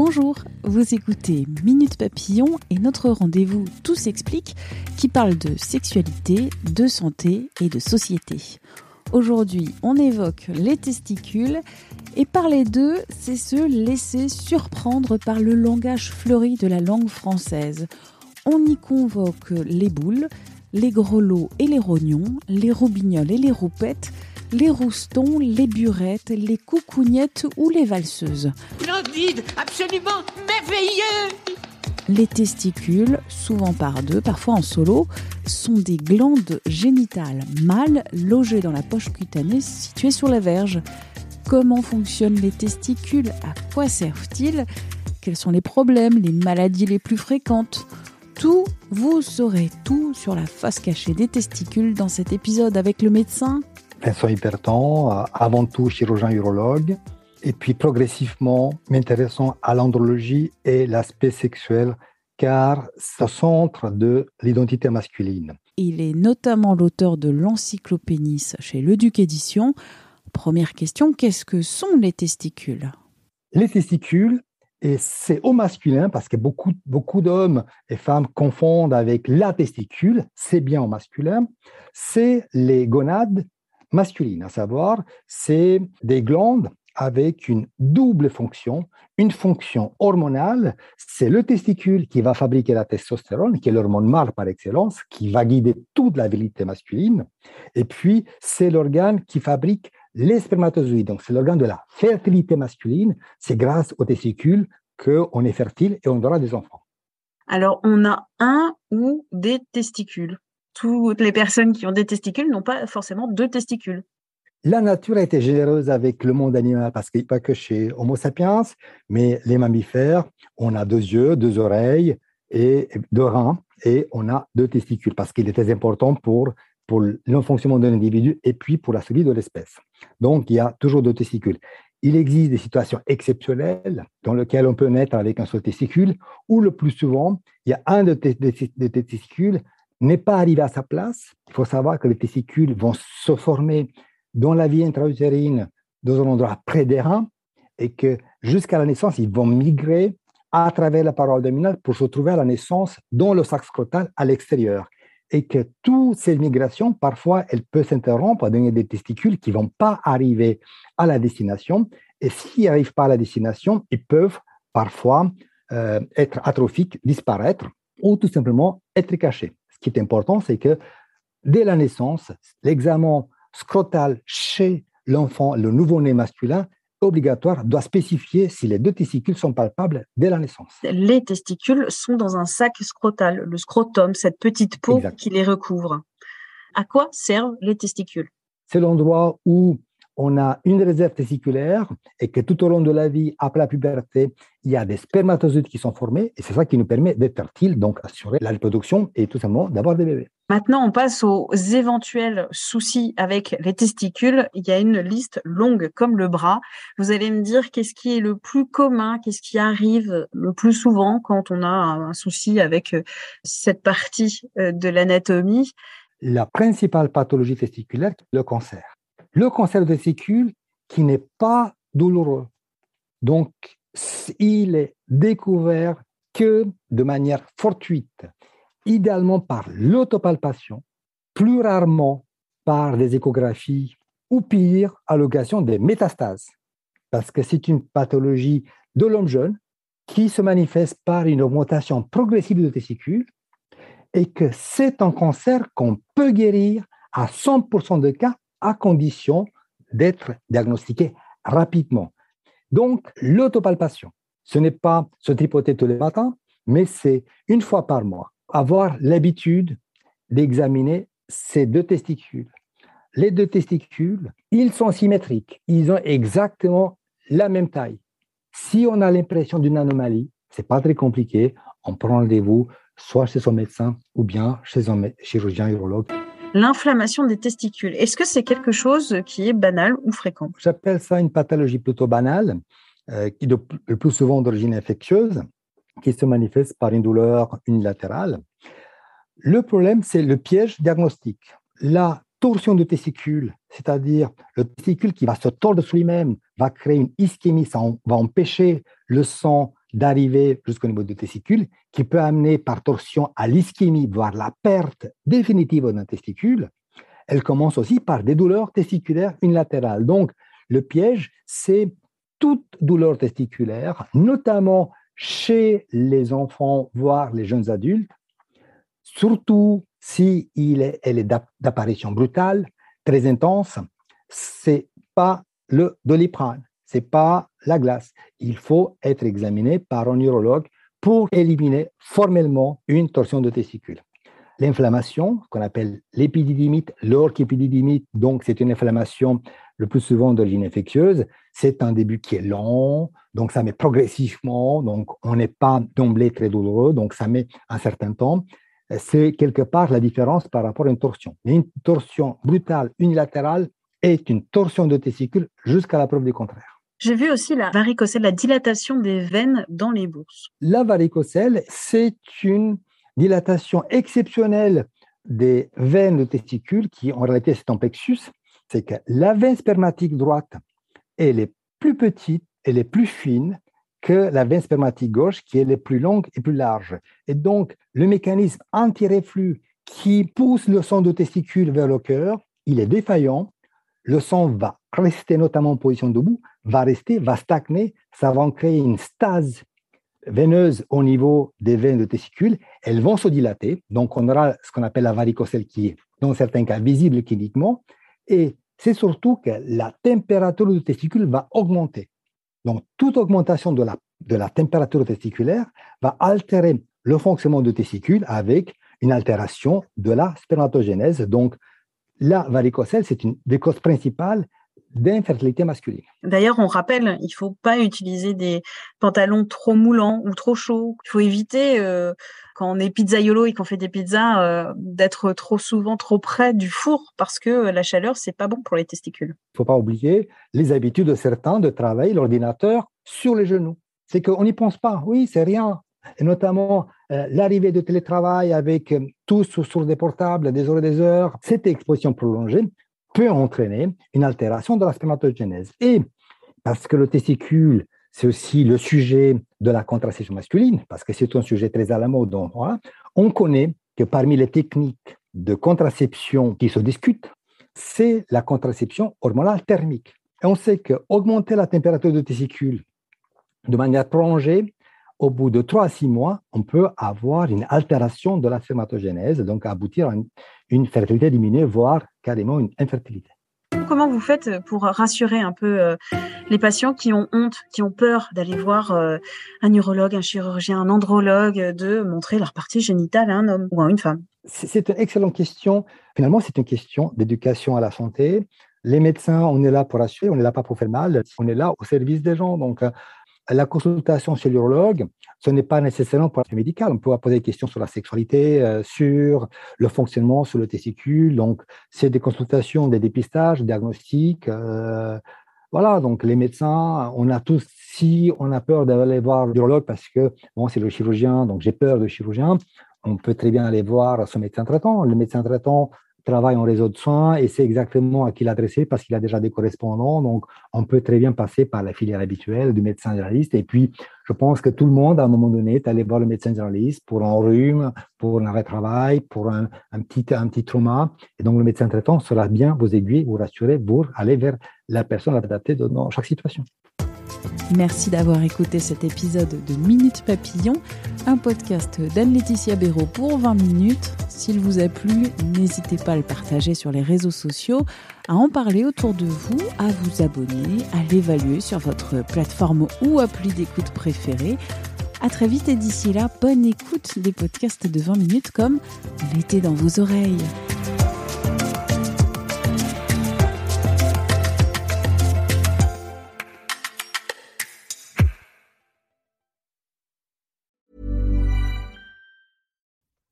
Bonjour, vous écoutez Minute Papillon et notre rendez-vous Tout s'explique qui parle de sexualité, de santé et de société. Aujourd'hui, on évoque les testicules et parler d'eux, c'est se laisser surprendre par le langage fleuri de la langue française. On y convoque les boules, les grelots et les rognons, les roubignoles et les roupettes, les roustons, les burettes, les coucougnettes ou les valseuses. Splendide, absolument merveilleux. Les testicules, souvent par deux, parfois en solo, sont des glandes génitales mâles logées dans la poche cutanée située sur la verge. Comment fonctionnent les testicules? À quoi servent-ils? Quels sont les problèmes, les maladies les plus fréquentes? Tout, vous saurez tout sur la face cachée des testicules dans cet épisode avec le médecin Vincent Hyperton, euh, avant tout chirurgien urologue, et puis progressivement m'intéressant à l'andrologie et l'aspect sexuel, car au centre de l'identité masculine. Il est notamment l'auteur de l'Encyclopénis chez Le Duc Édition. Première question, qu'est-ce que sont les testicules? Les testicules, et c'est au masculin, parce que beaucoup, beaucoup d'hommes et femmes confondent avec la testicule, c'est bien au masculin, c'est les gonades masculines, à savoir, c'est des glandes avec une double fonction. Une fonction hormonale, c'est le testicule qui va fabriquer la testostérone, qui est l'hormone mâle par excellence, qui va guider toute la virilité masculine. Et puis, c'est l'organe qui fabrique les spermatozoïdes. Donc, c'est l'organe de la fertilité masculine. C'est grâce aux testicules qu'on est fertile et on aura des enfants. Alors, on a un ou des testicules. Toutes les personnes qui ont des testicules n'ont pas forcément deux testicules. La nature a été généreuse avec le monde animal parce que pas que chez Homo sapiens, mais les mammifères, on a deux yeux, deux oreilles et deux reins et on a deux testicules parce qu'il est très important pour, pour le fonctionnement de l'individu et puis pour la survie de l'espèce. Donc, il y a toujours deux testicules. Il existe des situations exceptionnelles dans lesquelles on peut naître avec un seul testicule ou le plus souvent, il y a un de tes testicules n'est pas arrivé à sa place. Il faut savoir que les testicules vont se former dans la vie intra-utérine dans un endroit près des reins et que jusqu'à la naissance, ils vont migrer à travers la paroi abdominale pour se trouver à la naissance dans le sac scrotal à l'extérieur. Et que toutes ces migrations, parfois, elles peuvent s'interrompre donner des testicules qui ne vont pas arriver à la destination. Et s'ils n'arrivent pas à la destination, ils peuvent parfois euh, être atrophiques, disparaître ou tout simplement être cachés. Ce qui est important, c'est que dès la naissance, l'examen scrotal chez l'enfant, le nouveau-né masculin, obligatoire, doit spécifier si les deux testicules sont palpables dès la naissance. Les testicules sont dans un sac scrotal, le scrotum, cette petite peau Exact. qui les recouvre. À quoi servent les testicules? C'est l'endroit où on a une réserve testiculaire et que tout au long de la vie, après la puberté, il y a des spermatozoïdes qui sont formés et c'est ça qui nous permet d'être fertile, donc assurer la reproduction et tout simplement d'avoir des bébés. Maintenant, on passe aux éventuels soucis avec les testicules. Il y a une liste longue comme le bras. Vous allez me dire qu'est-ce qui est le plus commun, qu'est-ce qui arrive le plus souvent quand on a un souci avec euh, cette partie euh, de l'anatomie? La principale pathologie testiculaire, le cancer. Le cancer de testicule qui n'est pas douloureux. Donc, il est découvert que de manière fortuite, idéalement par l'autopalpation, plus rarement par des échographies ou pire, à l'occasion des métastases. Parce que c'est une pathologie de l'homme jeune qui se manifeste par une augmentation progressive de testicules et que c'est un cancer qu'on peut guérir à 100% de cas à condition d'être diagnostiqué rapidement. Donc, l'autopalpation, ce n'est pas se tripoter tous les matins, mais c'est une fois par mois avoir l'habitude d'examiner ces deux testicules. les deux testicules, ils sont symétriques. Ils ont exactement la même taille. Si on a l'impression d'une anomalie, c'est pas très compliqué. On prend rendez-vous soit chez son médecin ou bien chez un chirurgien urologue. L'inflammation des testicules, est-ce que c'est quelque chose qui est banal ou fréquent? J'appelle ça une pathologie plutôt banale, euh, qui de, le plus souvent d'origine infectieuse, qui se manifeste par une douleur unilatérale. Le problème, c'est le piège diagnostique. La torsion de testicule, c'est-à-dire le testicule qui va se tordre sur lui-même, va créer une ischémie, ça va empêcher le sang d'arriver jusqu'au niveau du testicule, qui peut amener par torsion à l'ischémie, voire la perte définitive d'un testicule. Elle commence aussi par des douleurs testiculaires unilatérales. Donc, le piège, c'est toute douleur testiculaire, notamment chez les enfants, voire les jeunes adultes, surtout si il est, elle est d'apparition brutale, très intense, c'est pas le doliprane, c'est pas la glace. Il faut être examiné par un urologue pour éliminer formellement une torsion de testicule. L'inflammation, qu'on appelle l'épididymite, l'orchépididymite, donc c'est une inflammation le plus souvent d'origine infectieuse, c'est un début qui est lent, donc ça met progressivement, donc on n'est pas d'emblée très douloureux, donc ça met un certain temps. C'est quelque part la différence par rapport à une torsion. Une torsion brutale unilatérale est une torsion de testicule jusqu'à la preuve du contraire. J'ai vu aussi la varicocèle, la dilatation des veines dans les bourses. La varicocèle, c'est une dilatation exceptionnelle des veines de testicules qui, en réalité, c'est un plexus. C'est que la veine spermatique droite, elle est plus petite, elle est plus fine que la veine spermatique gauche, qui est plus longue et plus large. Et donc, le mécanisme anti-reflux qui pousse le sang de testicule vers le cœur, il est défaillant. Le sang va rester notamment en position debout, va rester, va stagner, ça va créer une stase veineuse au niveau des veines de testicule. Elles vont se dilater, donc on aura ce qu'on appelle la varicocèle qui est, dans certains cas, visible cliniquement. Et c'est surtout que la température du testicule va augmenter. Donc, toute augmentation de la, de la température testiculaire va altérer le fonctionnement du testicule avec une altération de la spermatogénèse. Donc, la varicocèle, c'est une des causes principales d'infertilité masculine. D'ailleurs, on rappelle, il ne faut pas utiliser des pantalons trop moulants ou trop chauds. Il faut éviter, euh, quand on est pizzaiolo et qu'on fait des pizzas, euh, d'être trop souvent trop près du four parce que la chaleur, c'est pas bon pour les testicules. Il ne faut pas oublier les habitudes de certains de travailler l'ordinateur sur les genoux. C'est qu'on n'y pense pas. Oui, c'est rien. Et notamment euh, l'arrivée du télétravail avec tous sur des portables, des heures et des heures, cette exposition prolongée peut entraîner une altération de la spermatogénèse. Et parce que le testicule, c'est aussi le sujet de la contraception masculine, parce que c'est un sujet très à la mode, on connaît que parmi les techniques de contraception qui se discutent, c'est la contraception hormonale thermique. Et on sait qu'augmenter la température du testicule de manière prolongée, au bout de 3 à 6 mois, on peut avoir une altération de la spermatogénèse, donc aboutir à une, une fertilité diminuée, voire carrément une infertilité. Comment vous faites pour rassurer un peu euh, les patients qui ont honte, qui ont peur d'aller voir euh, un urologue, un chirurgien, un andrologue, de montrer leur partie génitale à un homme ou à une femme? C'est une excellente question. Finalement, c'est une question d'éducation à la santé. Les médecins, on est là pour assurer, on n'est là pas pour faire mal, on est là au service des gens. Donc, euh, la consultation chez l'urologue, ce n'est pas nécessairement pour la médical. On peut poser des questions sur la sexualité, euh, sur le fonctionnement, sur le testicule. Donc, c'est des consultations, des dépistages, des diagnostics. Euh, voilà, donc les médecins, on a tous, si on a peur d'aller voir l'urologue parce que, bon, c'est le chirurgien, donc j'ai peur du chirurgien, on peut très bien aller voir son médecin traitant. Le médecin traitant travaille en réseau de soins et sait exactement à qui l'adresser parce qu'il a déjà des correspondants. Donc, on peut très bien passer par la filière habituelle du médecin généraliste. Et puis, je pense que tout le monde, à un moment donné, est allé voir le médecin généraliste pour un rhume, pour un arrêt travail, pour un, petit, un petit trauma. Et donc, le médecin traitant sera bien vous aiguiller, vous rassurer pour aller vers la personne adaptée dans chaque situation. Merci d'avoir écouté cet épisode de Minute Papillon, un podcast d'Anne-Laetitia Béraud pour 20 minutes. S'il vous a plu, n'hésitez pas à le partager sur les réseaux sociaux, à en parler autour de vous, à vous abonner, à l'évaluer sur votre plateforme ou appli d'écoute préférée. À très vite et d'ici là, bonne écoute des podcasts de 20 minutes comme L'été dans vos oreilles.